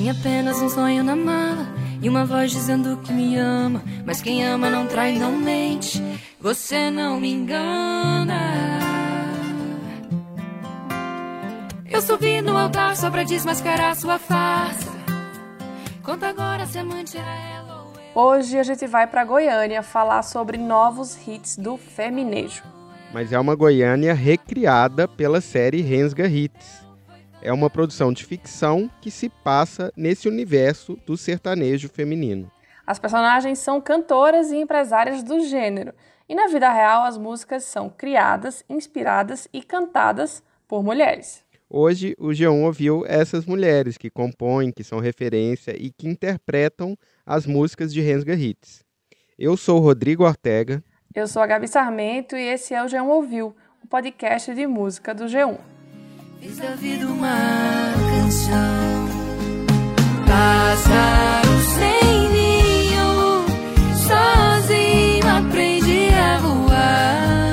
Tinha apenas um sonho na mala e uma voz dizendo que me ama. Mas quem ama não trai, não mente. Você não me engana. Eu subi no altar só pra desmascarar sua farsa. Conta agora se amante era ela ou eu. Hoje a gente vai para Goiânia falar sobre novos hits do feminejo. Mas é uma Goiânia recriada pela série Rensga Hits. É uma produção de ficção que se passa nesse universo do sertanejo feminino. As personagens são cantoras e empresárias do gênero, e na vida real as músicas são criadas, inspiradas e cantadas por mulheres. Hoje o G1 ouviu essas mulheres que compõem, que são referência e que interpretam as músicas de Rensga Hits. Eu sou o Rodrigo Ortega. Eu sou a Gabi Sarmento e esse é o G1 Ouviu, o podcast de música do G1. Fiz da vida uma canção. Pássaro sem ninho, sozinho aprendi a voar.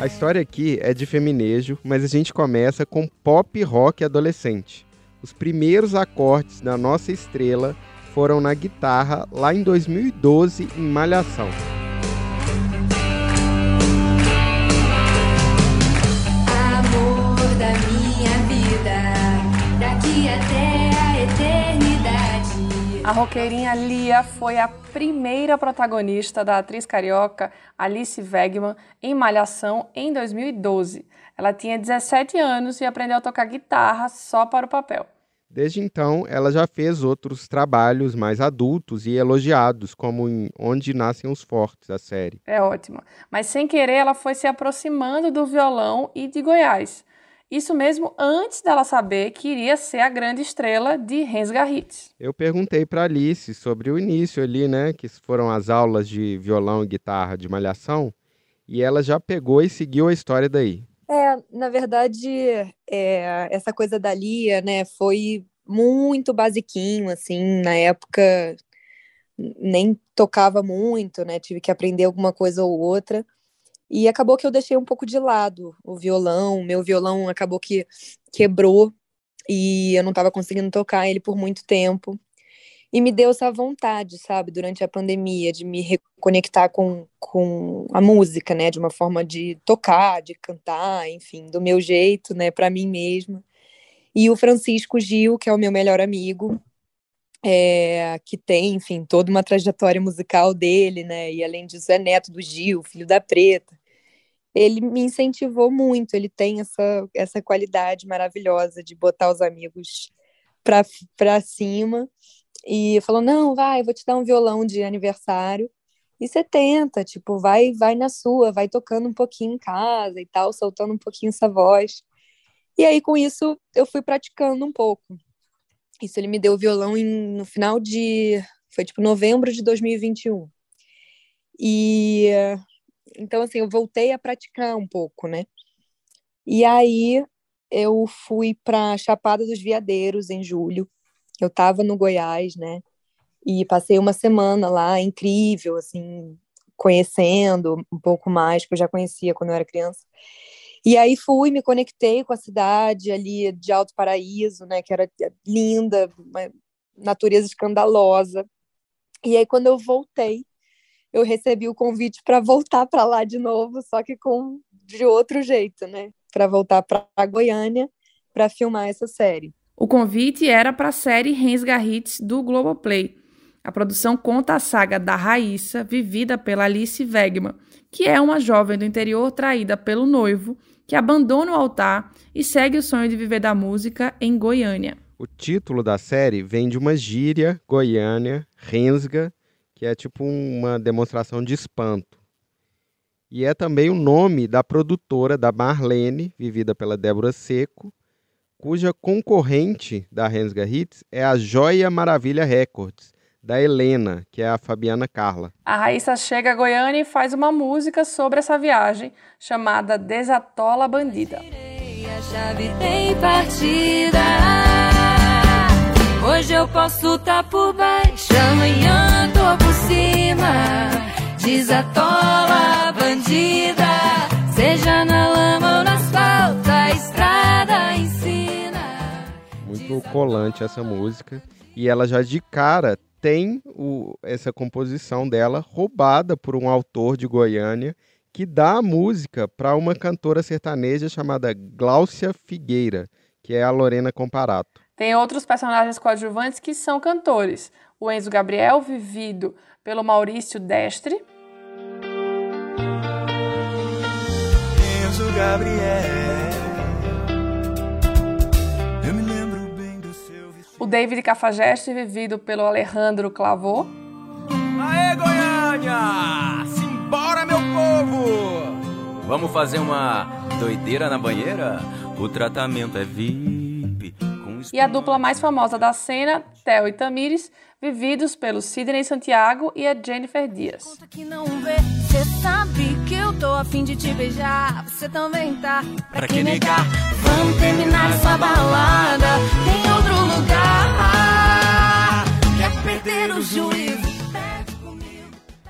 A história aqui é de feminejo, mas a gente começa com pop rock adolescente. Os primeiros acordes da nossa estrela foram na guitarra lá em 2012 em Malhação. A roqueirinha Lia foi a primeira protagonista da atriz carioca Alice Wegman em Malhação em 2012. Ela tinha 17 anos e aprendeu a tocar guitarra só para o papel. Desde então, ela já fez outros trabalhos mais adultos e elogiados, como em Onde Nascem os Fortes, a série. É ótima. Mas sem querer, ela foi se aproximando do violão e de Goiás. Isso mesmo antes dela saber que iria ser a grande estrela de Rensga Hits. Eu perguntei para Alice sobre o início ali, né, que foram as aulas de violão e guitarra de malhação, e ela já pegou e seguiu a história daí. É, na verdade, é, essa coisa da Lia, né, foi muito basiquinho, assim, na época nem tocava muito, né, tive que aprender alguma coisa ou outra, e acabou que eu deixei um pouco de lado o violão, meu violão acabou que quebrou, e eu não estava conseguindo tocar ele por muito tempo, e me deu essa vontade, sabe, durante a pandemia, de me reconectar com, com a música, né, de uma forma de tocar, de cantar, enfim, do meu jeito, né, para mim mesma. E o Francisco Gil, que é o meu melhor amigo, é, que tem, enfim, toda uma trajetória musical dele, né, e além disso é neto do Gil, filho da Preta. Ele me incentivou muito, ele tem essa, essa qualidade maravilhosa de botar os amigos para cima e falou: "Não, vai, vou te dar um violão de aniversário". E você tenta, tipo, vai, vai na sua, vai tocando um pouquinho em casa e tal, soltando um pouquinho essa voz. E aí com isso eu fui praticando um pouco. Isso ele me deu o violão em, no final de, foi tipo novembro de 2021. E então assim, eu voltei a praticar um pouco, né? E aí eu fui para Chapada dos Veadeiros em julho eu estava no Goiás, né? E passei uma semana lá, incrível, assim, conhecendo um pouco mais, que eu já conhecia quando eu era criança. E aí fui, me conectei com a cidade ali de Alto Paraíso, né? Que era linda, uma natureza escandalosa. E aí quando eu voltei, eu recebi o convite para voltar para lá de novo, só que com de outro jeito, né? Para voltar para Goiânia para filmar essa série. O convite era para a série Rensga Hits do Globoplay. A produção conta a saga da Raíssa, vivida pela Alice Wegman, que é uma jovem do interior traída pelo noivo, que abandona o altar e segue o sonho de viver da música em Goiânia. O título da série vem de uma gíria Goiânia, Rensga, que é tipo uma demonstração de espanto. E é também o nome da produtora da Marlene, vivida pela Débora Seco, cuja concorrente da Rensga Hits é a Joia Maravilha Records, da Helena, que é a Fabiana Carla. A Raíssa chega a Goiânia e faz uma música sobre essa viagem, chamada Desatola Bandida. A chave tem partida. Hoje eu posso tá por baixo, amanhã tô por cima. Desatola bandida, seja na lama ou no asfalto, a estrada ensina. Muito colante essa música. E ela já de cara tem o, essa composição dela roubada por um autor de Goiânia que dá a música para uma cantora sertaneja chamada Gláucia Figueira, que é a Lorena Comparato. Tem outros personagens coadjuvantes que são cantores. O Enzo Gabriel, vivido pelo Maurício Destre. Enzo Gabriel. Eu me lembro bem do seu O David Cafajeste, vivido pelo Alejandro Clavô. Aê, Goiânia! Simbora, meu povo! Vamos fazer uma doideira na banheira? O tratamento é VIP. E a dupla mais famosa da cena, Theo e Tamires, vividos pelo Sidney Santiago e a Jennifer Dias. Você sabe que eu tô afim de te beijar, você também tá. Pra, pra que negar? Vamos terminar essa balada em outro lugar. Quer perder o juízo?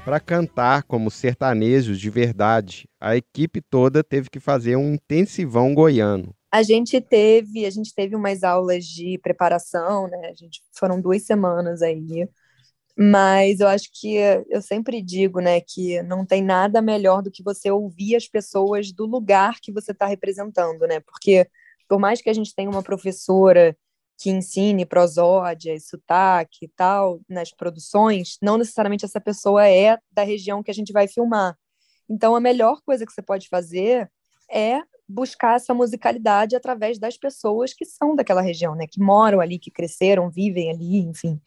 Para cantar como sertanejos de verdade, a equipe toda teve que fazer um intensivão goiano. A gente teve, a gente teve umas aulas de preparação, né? A gente foram duas semanas aí. Mas eu acho que eu sempre digo, né, que não tem nada melhor do que você ouvir as pessoas do lugar que você está representando, né? Porque por mais que a gente tenha uma professora que ensine prosódia e sotaque e tal nas produções, não necessariamente essa pessoa é da região que a gente vai filmar. Então, a melhor coisa que você pode fazer é buscar essa musicalidade através das pessoas que são daquela região, né? Que moram ali, que cresceram, vivem ali, enfim.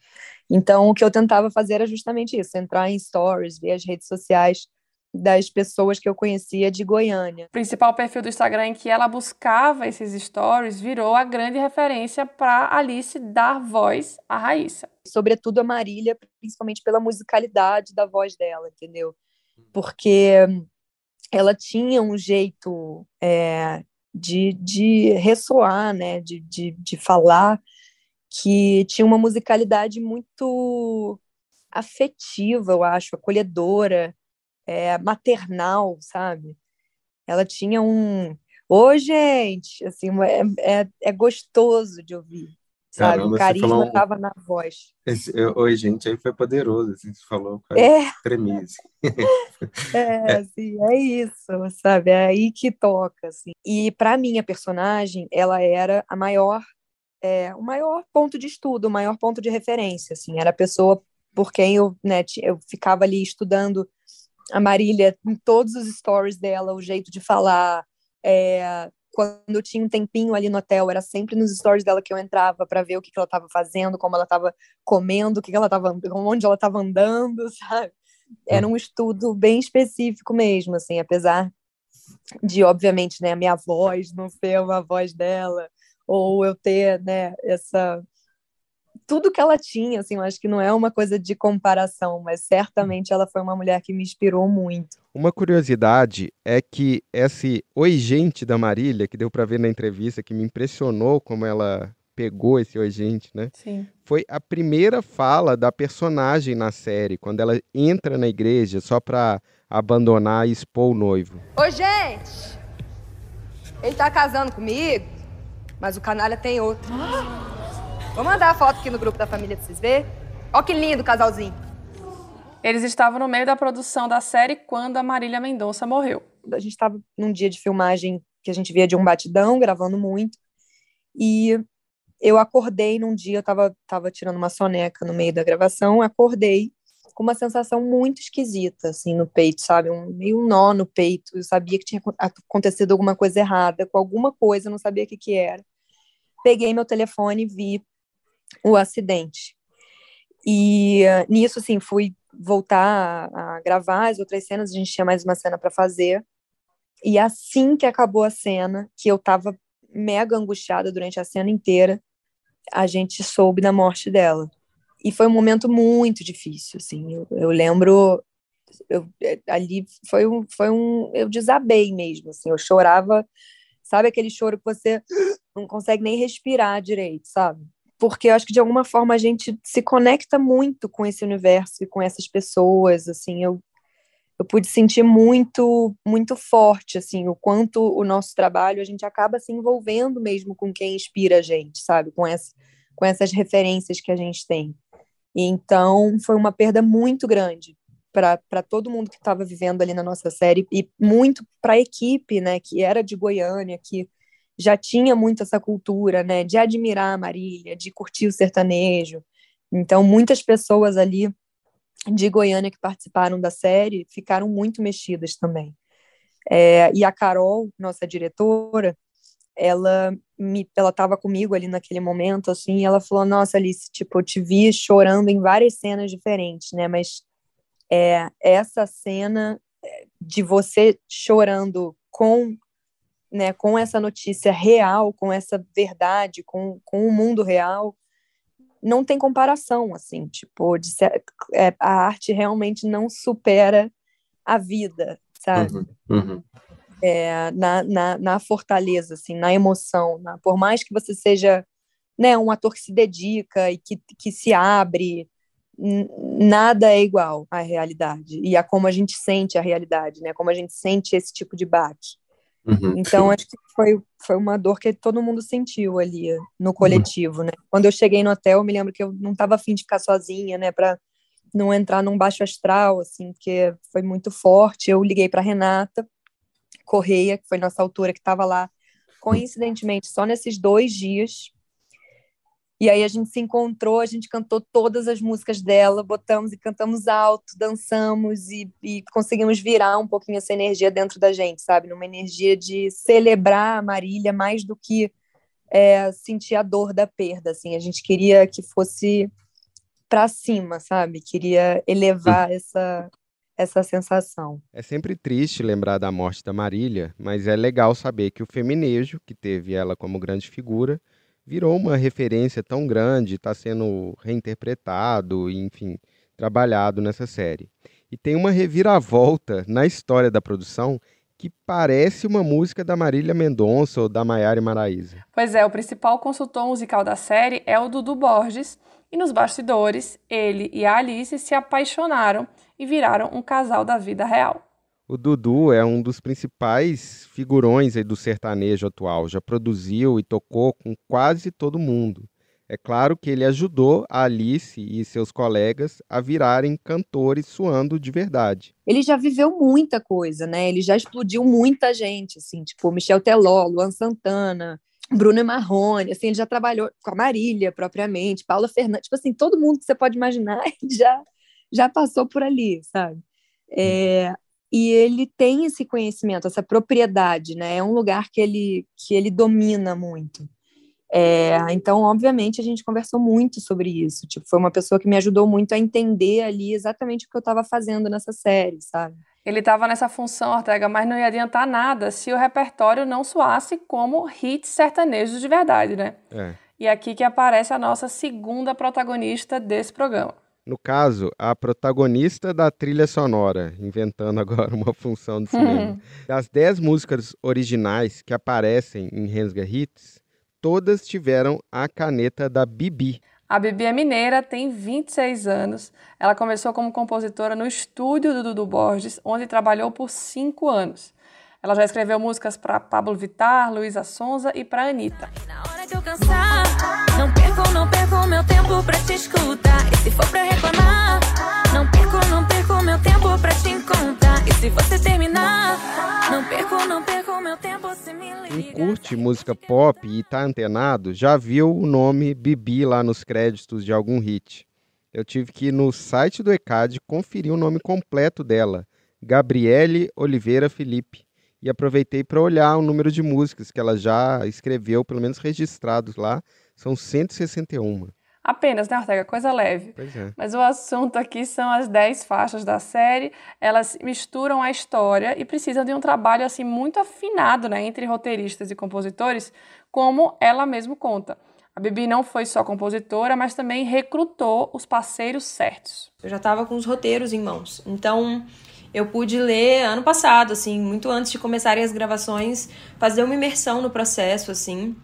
Então, o que eu tentava fazer era justamente isso: entrar em stories, ver as redes sociais das pessoas que eu conhecia de Goiânia. O principal perfil do Instagram em que ela buscava esses stories virou a grande referência para Alice dar voz à Raíssa. Sobretudo a Marília, principalmente pela musicalidade da voz dela, entendeu? Porque ela tinha um jeito é, de, de ressoar, né? De, de, de falar que tinha uma musicalidade muito afetiva, eu acho, acolhedora, é, maternal, sabe? Ela tinha um. Ô, oh, gente, assim, é, é, é gostoso de ouvir sabe? Caramba, o carisma estava um... na voz. Esse, oi, gente, aí foi poderoso, assim, você falou com é. tremize. é, assim, é isso, sabe? É aí que toca, assim. E para mim, a personagem, ela era a maior, é, o maior ponto de estudo, o maior ponto de referência, assim. Era a pessoa por quem eu, né, eu ficava ali estudando a Marília em todos os stories dela, o jeito de falar, é, quando eu tinha um tempinho ali no hotel, era sempre nos stories dela que eu entrava para ver o que, que ela estava fazendo, como ela estava comendo, o que, que ela estava, onde ela estava andando, sabe? Era um estudo bem específico mesmo, assim, apesar de, obviamente, né, a minha voz não ser uma voz dela, ou eu ter, né, essa tudo que ela tinha, assim, eu acho que não é uma coisa de comparação, mas certamente ela foi uma mulher que me inspirou muito. Uma curiosidade é que esse Oi Gente da Marília, que deu para ver na entrevista, que me impressionou como ela pegou esse Oi Gente, né? Sim. Foi a primeira fala da personagem na série, quando ela entra na igreja só para abandonar e expor o noivo. Oi, gente! Ele tá casando comigo, mas o canalha tem outro. Vou mandar a foto aqui no grupo da família pra vocês verem. Ó que lindo casalzinho. Eles estavam no meio da produção da série quando a Marília Mendonça morreu. A gente estava num dia de filmagem que a gente via de um batidão, gravando muito. E eu acordei num dia, eu estava tava tirando uma soneca no meio da gravação, acordei com uma sensação muito esquisita, assim, no peito, sabe? Um, meio um nó no peito. Eu sabia que tinha acontecido alguma coisa errada com alguma coisa, não sabia o que que era. Peguei meu telefone e vi o acidente. E uh, nisso, assim, fui voltar a, a, gravar as outras cenas, a gente tinha mais uma cena para fazer. E assim que acabou a cena, que eu tava mega angustiada durante a cena inteira, a gente soube da morte dela. E foi um momento muito difícil, assim. Eu, eu lembro, eu, é, ali foi um, foi um, eu desabei mesmo, assim. Eu chorava, sabe aquele choro que você não consegue nem respirar direito, sabe? Porque eu acho que de alguma forma a gente se conecta muito com esse universo e com essas pessoas, assim, eu eu pude sentir muito muito forte assim o quanto o nosso trabalho a gente acaba se envolvendo mesmo com quem inspira a gente, sabe? Com essa com essas referências que a gente tem. E então foi uma perda muito grande para todo mundo que estava vivendo ali na nossa série e muito para a equipe, né, que era de Goiânia, que já tinha muito essa cultura, né, de admirar a Marília, de curtir o sertanejo. Então muitas pessoas ali de Goiânia que participaram da série ficaram muito mexidas também. É, e a Carol, nossa diretora, ela me, ela estava comigo ali naquele momento, assim, e ela falou, nossa, Alice, tipo, eu te vi chorando em várias cenas diferentes, né, mas é, essa cena de você chorando com, né, com essa notícia real, com essa verdade, com, com o mundo real, não tem comparação, assim, tipo, de ser, é, a arte realmente não supera a vida, sabe? Uhum, uhum. É, na, na, na, fortaleza, assim, na emoção, na, por mais que você seja né, um ator que se dedica e que, que se abre, nada é igual à realidade e a como a gente sente a realidade, né? Como a gente sente esse tipo de bate. Uhum, então, sim. acho que foi, foi uma dor que todo mundo sentiu ali no coletivo, né? Quando eu cheguei no hotel, eu me lembro que eu não estava afim de ficar sozinha, né? Para não entrar num baixo astral, assim, porque foi muito forte. Eu liguei para Renata Correia, que foi nossa autora, que estava lá, coincidentemente, só nesses dois dias, e aí a gente se encontrou, a gente cantou todas as músicas dela, botamos e cantamos alto, dançamos e, e, conseguimos virar um pouquinho essa energia dentro da gente, sabe? Numa energia de celebrar a Marília mais do que é, sentir a dor da perda, assim. A gente queria que fosse para cima, sabe? Queria elevar essa essa sensação. É sempre triste lembrar da morte da Marília, mas é legal saber que o feminejo, que teve ela como grande figura, virou uma referência tão grande, está sendo reinterpretado, enfim, trabalhado nessa série. E tem uma reviravolta na história da produção que parece uma música da Marília Mendonça ou da Maiara Maraíza. Pois é, o principal consultor musical da série é o Dudu Borges, e nos bastidores, ele e a Alice se apaixonaram e viraram um casal da vida real. O Dudu é um dos principais figurões do sertanejo atual. Já produziu e tocou com quase todo mundo. É claro que ele ajudou a Alice e seus colegas a virarem cantores suando de verdade. Ele já viveu muita coisa, né? Ele já explodiu muita gente, assim, tipo Michel Teló, Luan Santana, Bruno Marrone, assim, ele já trabalhou com a Marília propriamente, Paula Fernandes, tipo assim, todo mundo que você pode imaginar já já passou por ali, sabe? É, e ele tem esse conhecimento, essa propriedade, né? É um lugar que ele que ele domina muito. É, então, obviamente, a gente conversou muito sobre isso. Tipo, foi uma pessoa que me ajudou muito a entender ali exatamente o que eu estava fazendo nessa série, sabe? Ele estava nessa função, Ortega, mas não ia adiantar nada se o repertório não soasse como hits sertanejos de verdade, né? É. E aqui que aparece a nossa segunda protagonista desse programa. No caso, a protagonista da trilha sonora, inventando agora uma função do cinema. Das dez músicas originais que aparecem em Rensga Hits, todas tiveram a caneta da Bibi. A Bibi é mineira, tem 26 anos. Ela começou como compositora no estúdio do Dudu Borges, onde trabalhou por cinco anos. Ela já escreveu músicas para Pablo Vittar, Luísa Sonza e para Anitta. Na tempo pra te escutar. E se for pra reclamar, não perco, não perco meu tempo pra te encontrar. E se você terminar, não perco, não perco meu tempo se me. Quem curte música pop e tá antenado, já viu o nome Bibi lá nos créditos de algum hit. Eu tive que ir no site do ECAD conferir o nome completo dela. Gabriele Oliveira Felipe e aproveitei para olhar o número de músicas que ela já escreveu, pelo menos registrados lá, são 161. Apenas, né, Ortega? Coisa leve. Pois é. Mas o assunto aqui são as 10 faixas da série. Elas misturam a história e precisam de um trabalho assim muito afinado, né, entre roteiristas e compositores, como ela mesmo conta. A Bibi não foi só compositora, mas também recrutou os parceiros certos. Eu já estava com os roteiros em mãos. Então, eu pude ler ano passado, assim, muito antes de começarem as gravações, fazer uma imersão no processo, assim,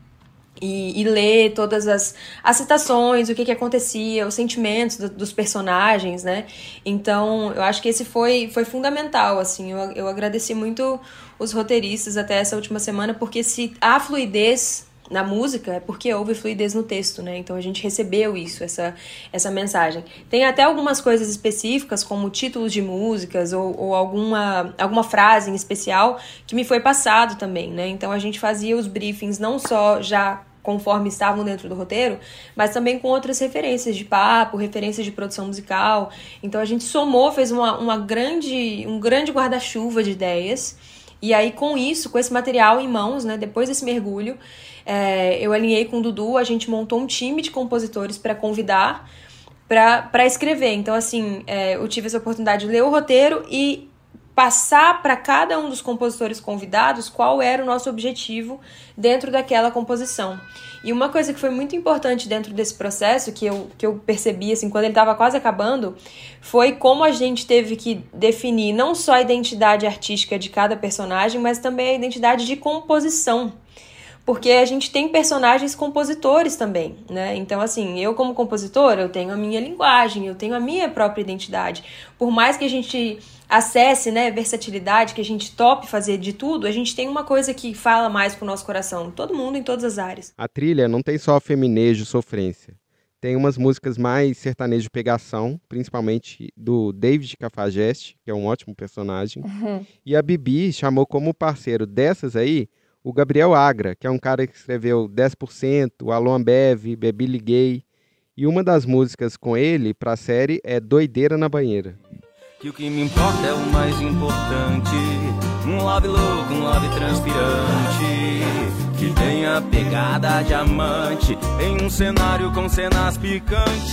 e, e, ler todas as, as citações, o que, que acontecia, os sentimentos do, dos personagens, né? Então, eu acho que esse foi, foi fundamental, assim. Eu, eu agradeci muito os roteiristas até essa última semana, porque se há fluidez na música é porque houve fluidez no texto, né? Então a gente recebeu isso, essa, essa mensagem. Tem até algumas coisas específicas, como títulos de músicas ou, ou alguma, alguma frase em especial que me foi passado também, né? Então a gente fazia os briefings não só já conforme estavam dentro do roteiro, mas também com outras referências de papo, referências de produção musical. Então a gente somou, fez uma, uma grande, um grande guarda-chuva de ideias. E aí, com isso, com esse material em mãos, né, depois desse mergulho, é, eu alinhei com o Dudu, a gente montou um time de compositores para convidar para escrever. Então, assim, é, eu tive essa oportunidade de ler o roteiro e passar para cada um dos compositores convidados qual era o nosso objetivo dentro daquela composição. E uma coisa que foi muito importante dentro desse processo, que eu, que eu percebi assim, quando ele estava quase acabando, foi como a gente teve que definir não só a identidade artística de cada personagem, mas também a identidade de composição porque a gente tem personagens compositores também, né? Então, assim, eu como compositor, eu tenho a minha linguagem, eu tenho a minha própria identidade. Por mais que a gente acesse, né, versatilidade, que a gente tope fazer de tudo, a gente tem uma coisa que fala mais com o nosso coração, todo mundo em todas as áreas. A trilha não tem só feminejo, sofrência. Tem umas músicas mais sertanejo pegação, principalmente do David Cafajeste, que é um ótimo personagem. Uhum. E a Bibi chamou como parceiro dessas aí o Gabriel Agra, que é um cara que escreveu 10%, o Alon Ambev, Bebi Liguei. E uma das músicas com ele para a série é Doideira na Banheira. Que o que me importa é o mais importante. Um love louco, um love transpirante. Que tenha pegada diamante em um cenário com cenas picantes.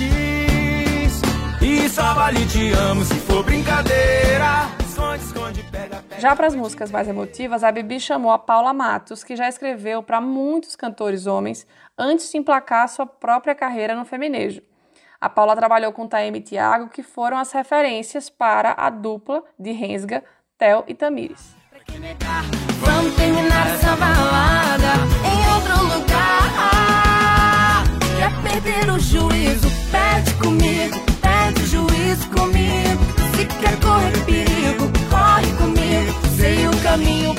E só vale te amo se for brincadeira. Esconde, esconde, pega. Já para as músicas mais emotivas, a Bibi chamou a Paula Matos, que já escreveu para muitos cantores homens antes de emplacar sua própria carreira no feminejo. A Paula trabalhou com Taeme e Thiago, que foram as referências para a dupla de Rensga, Tel e Tamires. Vamos terminar essa balada em outro lugar. Quer perder o juízo? Perde comigo, perde o juízo comigo. Caminho,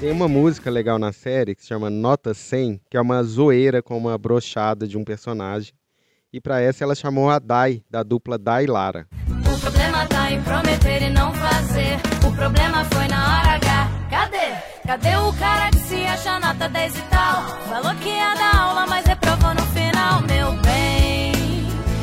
Tem uma música legal na série que se chama Nota 100, que é uma zoeira com uma brochada de um personagem e para essa ela chamou a Dai, da dupla Dai Lara. O problema tá em prometer e não fazer. O problema foi na hora H. Cadê? Cadê o cara que se acha nota 10 e tal? Falou que ia dar aula, mas reprovou no final, meu bem.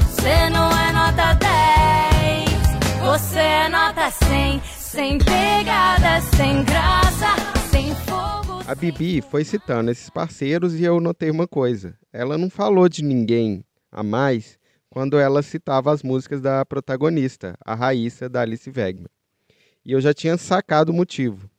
Você não é nota 10, você é nota 100. Sem pegada, sem graça, sem fogo. A Bibi foi citando esses parceiros e eu notei uma coisa. Ela não falou de ninguém a mais quando ela citava as músicas da protagonista, a Raíssa da Alice Wegman. E eu já tinha sacado o motivo.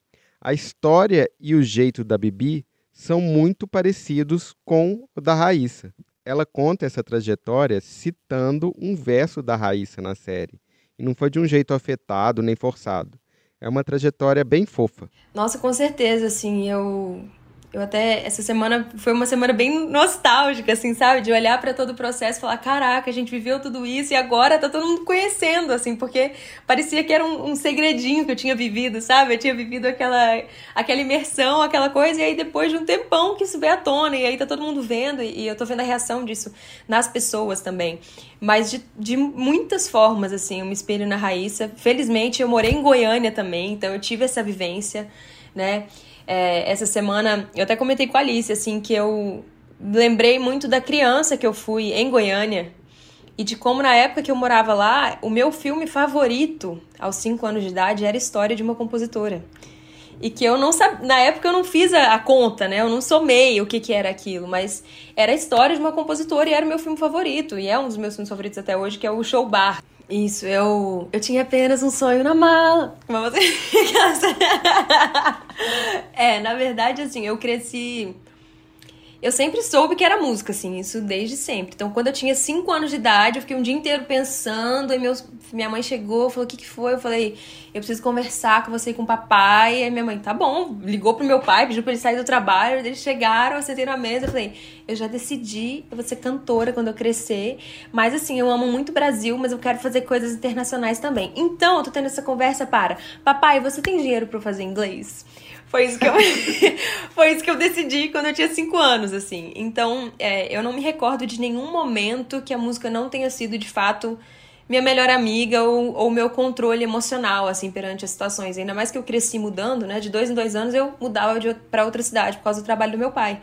A história e o jeito da Bibi são muito parecidos com o da Raíssa. Ela conta essa trajetória citando um verso da Raíssa na série. E não foi de um jeito afetado nem forçado. É uma trajetória bem fofa. Nossa, com certeza, assim, eu eu até, essa semana foi uma semana bem nostálgica, assim, sabe? De olhar para todo o processo e falar: caraca, a gente viveu tudo isso e agora tá todo mundo conhecendo, assim, porque parecia que era um, um segredinho que eu tinha vivido, sabe? Eu tinha vivido aquela, aquela imersão, aquela coisa, e aí depois de um tempão que isso veio à tona, e aí tá todo mundo vendo, e, e eu tô vendo a reação disso nas pessoas também. Mas de, de muitas formas, assim, eu me espelho na Raíssa. Felizmente, eu morei em Goiânia também, então eu tive essa vivência, né? É, essa semana, eu até comentei com a Alice, assim, que eu lembrei muito da criança que eu fui em Goiânia e de como na época que eu morava lá, o meu filme favorito aos 5 anos de idade era História de uma Compositora. E que eu não sabia, na época eu não fiz a, a, conta, né? Eu não somei o que, que era aquilo, mas era a história de uma compositora e era o meu filme favorito. E é um dos meus filmes favoritos até hoje, que é o Show Bar. Isso, eu, eu tinha apenas um sonho na mala. Mas é, na verdade, assim, eu cresci eu sempre soube que era música, assim, isso desde sempre. Então, quando eu tinha 5 anos de idade, eu fiquei um dia inteiro pensando, e meus, minha mãe chegou, falou: o que, que foi? Eu falei: eu preciso conversar com você e com o papai. E aí minha mãe, tá bom, ligou pro meu pai, pediu pra ele sair do trabalho. Eles chegaram, eu sentei na mesa, eu falei: eu já decidi, eu vou ser cantora quando eu crescer. Mas assim, eu amo muito o Brasil, mas eu quero fazer coisas internacionais também. Então, eu tô tendo essa conversa para: papai, você tem dinheiro para fazer inglês? Foi isso que eu, foi isso que eu decidi quando eu tinha cinco anos, assim. Então, é, eu não me recordo de nenhum momento que a música não tenha sido, de fato, minha melhor amiga ou, ou meu controle emocional, assim, perante as situações. Ainda mais que eu cresci mudando, né? De dois em dois anos eu mudava para outra cidade por causa do trabalho do meu pai.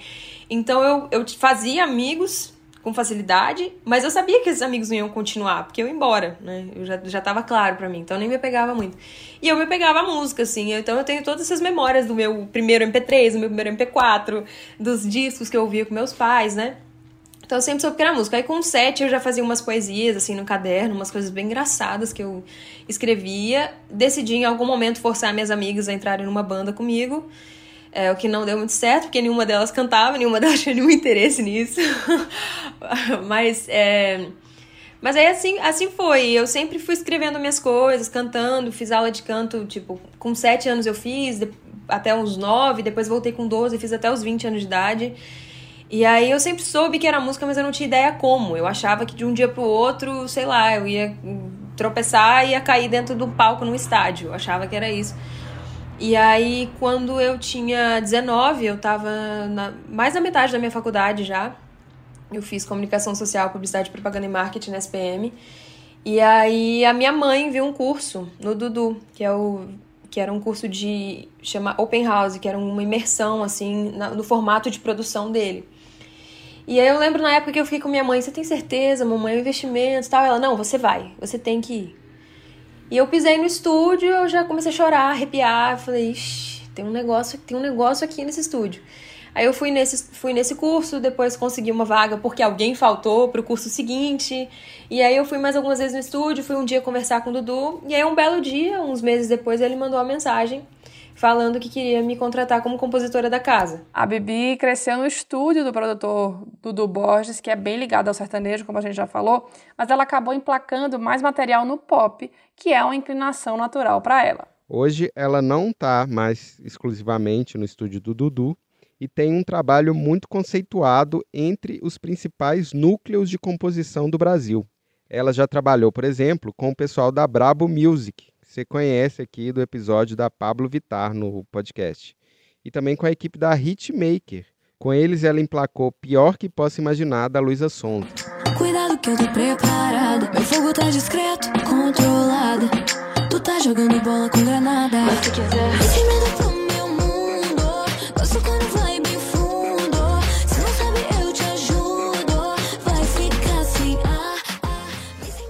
Então eu, eu fazia amigos com facilidade, mas eu sabia que esses amigos não iam continuar, porque eu ia embora, né? Eu já, já tava claro para mim, então nem me pegava muito. E eu me pegava a música, assim, então eu tenho todas essas memórias do meu primeiro MP3, do meu primeiro MP4, dos discos que eu ouvia com meus pais, né? Então eu sempre soube que era música. Aí com sete eu já fazia umas poesias, assim, no caderno, umas coisas bem engraçadas que eu escrevia. Decidi em algum momento forçar minhas amigas a entrarem numa banda comigo. É, o que não deu muito certo, porque nenhuma delas cantava, nenhuma delas tinha nenhum interesse nisso. Mas é... Mas aí assim, assim foi. Eu sempre fui escrevendo minhas coisas, cantando, fiz aula de canto, tipo, com sete anos eu fiz, até uns nove, depois voltei com 12, fiz até os 20 anos de idade. E aí eu sempre soube que era música, mas eu não tinha ideia como. Eu achava que de um dia pro outro, sei lá, eu ia tropeçar e ia cair dentro do palco no estádio. Eu achava que era isso. E aí, quando eu tinha 19, eu tava na, mais da metade da minha faculdade já. Eu fiz comunicação social, publicidade, propaganda e marketing na SPM. E aí a minha mãe viu um curso no Dudu, que é o que era um curso de chama Open House, que era uma imersão assim na, no formato de produção dele. E aí eu lembro na época que eu fiquei com minha mãe, você tem certeza, mamãe, é investimento e tal? Ela, não, você vai, você tem que ir. E eu pisei no estúdio, eu já comecei a chorar, arrepiar, falei, Ixi, tem um negócio, tem um negócio aqui nesse estúdio. Aí eu fui nesse, fui nesse curso, depois consegui uma vaga porque alguém faltou pro curso seguinte. E aí eu fui mais algumas vezes no estúdio, fui um dia conversar com o Dudu. E aí um belo dia, uns meses depois, ele mandou uma mensagem falando que queria me contratar como compositora da casa. A Bibi cresceu no estúdio do produtor Dudu Borges, que é bem ligado ao sertanejo, como a gente já falou, mas ela acabou emplacando mais material no pop, que é uma inclinação natural para ela. Hoje ela não está mais exclusivamente no estúdio do Dudu e tem um trabalho muito conceituado entre os principais núcleos de composição do Brasil. Ela já trabalhou, por exemplo, com o pessoal da Brabo Music, você conhece aqui do episódio da Pablo Vitar no podcast. E também com a equipe da Hitmaker. Com eles ela emplacou Pior que Possa Imaginar da Luísa Sonza. Cuidado que eu tô preparada, meu fogo tá discreto, controlada. Tu tá jogando bola com granada. Mas se quiser. pro meu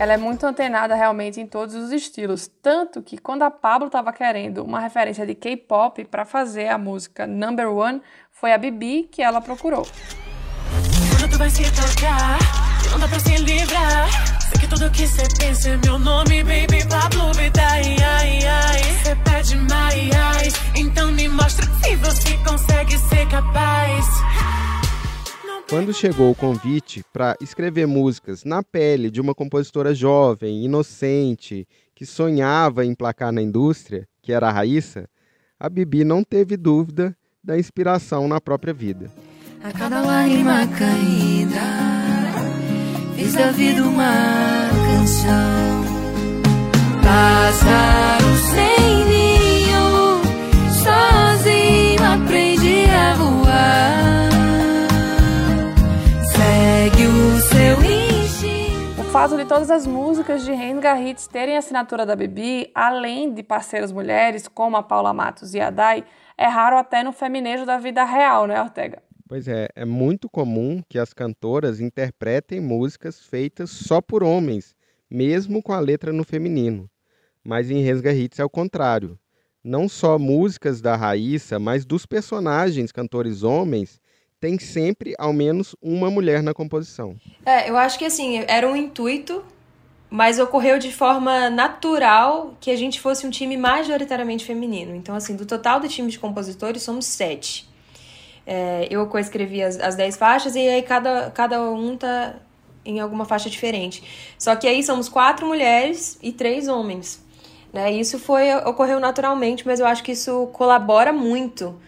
Ela é muito antenada realmente em todos os estilos, tanto que quando a Pablo estava querendo uma referência de K-pop para fazer a música Number One, foi a Bibi que ela procurou. Quando tu vai se tocar, não dá pra se livrar. Sei que tudo que cê pensa é meu nome, baby Pablo Vittar. Ai, ai, ai. Cê pede mais, então me mostra se você consegue ser capaz. Quando chegou o convite para escrever músicas na pele de uma compositora jovem, inocente, que sonhava em placar na indústria, que era a Raíssa, a Bibi não teve dúvida da inspiração na própria vida. A cada lágrima caída, fiz da vida uma canção. Pássaro sem fato de todas as músicas de Renga Hits terem assinatura da Bibi, além de parceiras mulheres como a Paula Matos e a Dai, é raro até no feminejo da vida real, né, Ortega? Pois é, é muito comum que as cantoras interpretem músicas feitas só por homens, mesmo com a letra no feminino. Mas em Resga Hits é o contrário. Não só músicas da Raíssa, mas dos personagens cantores homens, tem sempre ao menos uma mulher na composição. É, eu acho que assim, era um intuito, mas ocorreu de forma natural que a gente fosse um time majoritariamente feminino. Então, assim, do total do time de compositores, somos sete. É, eu coescrevi as, as dez faixas e aí cada, cada um tá em alguma faixa diferente. Só que aí somos quatro mulheres e três homens. Né? Isso foi ocorreu naturalmente, mas eu acho que isso colabora muito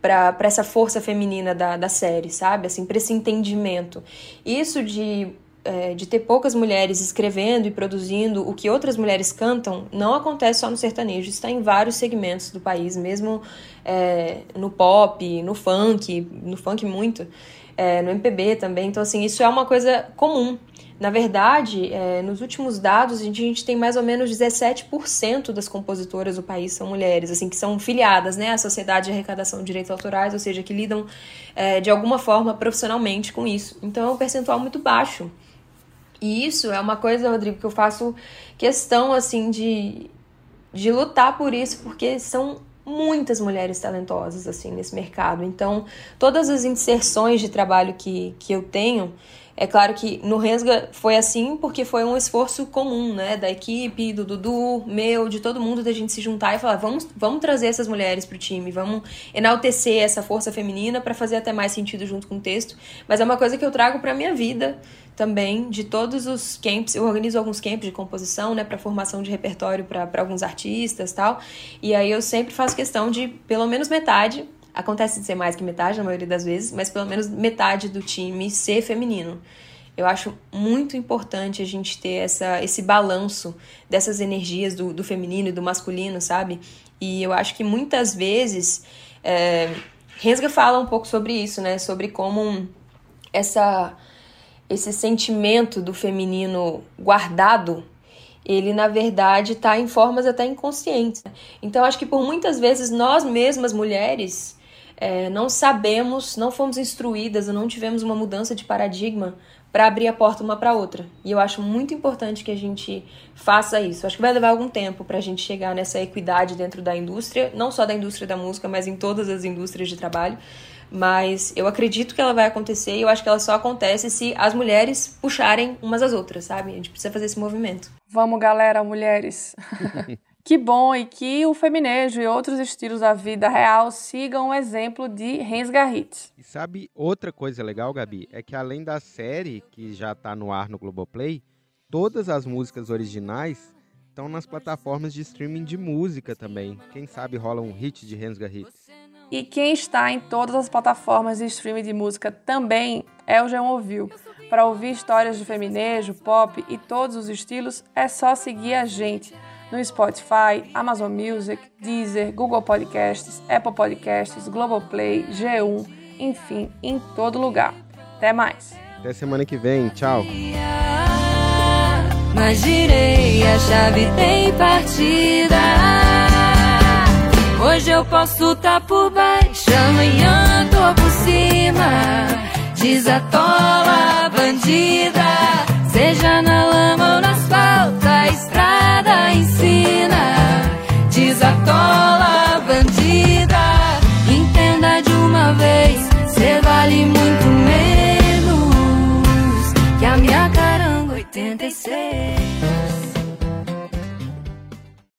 para essa força feminina da, da série, sabe? Assim, para esse entendimento. Isso de é, de ter poucas mulheres escrevendo e produzindo o que outras mulheres cantam não acontece só no sertanejo, está em vários segmentos do país, mesmo é, no pop, no funk, no funk muito, é, no MPB também. Então, assim, isso é uma coisa comum. Na verdade, é, nos últimos dados, a gente, tem mais ou menos 17% das compositoras do país são mulheres, assim, que são filiadas né, à Sociedade de Arrecadação de Direitos Autorais, ou seja, que lidam é, de alguma forma profissionalmente com isso. Então é um percentual muito baixo. E isso é uma coisa, Rodrigo, que eu faço questão assim de, de lutar por isso, porque são muitas mulheres talentosas assim nesse mercado. Então, todas as inserções de trabalho que, que eu tenho, é claro que no Rensga foi assim porque foi um esforço comum, né, da equipe, do Dudu, meu, de todo mundo, da gente se juntar e falar, vamos, vamos trazer essas mulheres pro time, vamos enaltecer essa força feminina para fazer até mais sentido junto com o texto. Mas é uma coisa que eu trago para minha vida também, de todos os camps, eu organizo alguns camps de composição, né, para formação de repertório para alguns artistas, tal. E aí eu sempre faço questão de pelo menos metade Acontece de ser mais que metade na maioria das vezes, mas pelo menos metade do time ser feminino. Eu acho muito importante a gente ter essa, esse balanço dessas energias do, do feminino e do masculino, sabe? E eu acho que muitas vezes. É, fala um pouco sobre isso, né? Sobre como essa, esse sentimento do feminino guardado ele na verdade está em formas até inconscientes. Então acho que por muitas vezes nós mesmas mulheres é, não sabemos, não fomos instruídas, não tivemos uma mudança de paradigma para abrir a porta uma para outra. E eu acho muito importante que a gente faça isso. Acho que vai levar algum tempo para a gente chegar nessa equidade dentro da indústria, não só da indústria da música, mas em todas as indústrias de trabalho. Mas eu acredito que ela vai acontecer e eu acho que ela só acontece se as mulheres puxarem umas às outras, sabe? A gente precisa fazer esse movimento. Vamos, galera, mulheres. Que bom e que o feminejo e outros estilos da vida real sigam o exemplo de Rens Garrit. E sabe outra coisa legal, Gabi? É que além da série, que já está no ar no Globoplay, todas as músicas originais estão nas plataformas de streaming de música também. Quem sabe rola um hit de Rens Garrit. E quem está em todas as plataformas de streaming de música também é o João Ouviu. Para ouvir histórias de feminejo, pop e todos os estilos, é só seguir a gente no Spotify, Amazon Music, Deezer, Google Podcasts, Apple Podcasts, Globoplay, G1, enfim, em todo lugar. Até mais. Até semana que vem. Tchau. Mas girei, a chave tem partida. Hoje eu posso tá por baixo, amanhã tô por cima. Desatola, bandida, seja na lama ou na asfalto, estrada ensina. Desatola, bandida, entenda de uma vez, cê vale muito menos que a minha caranga 86.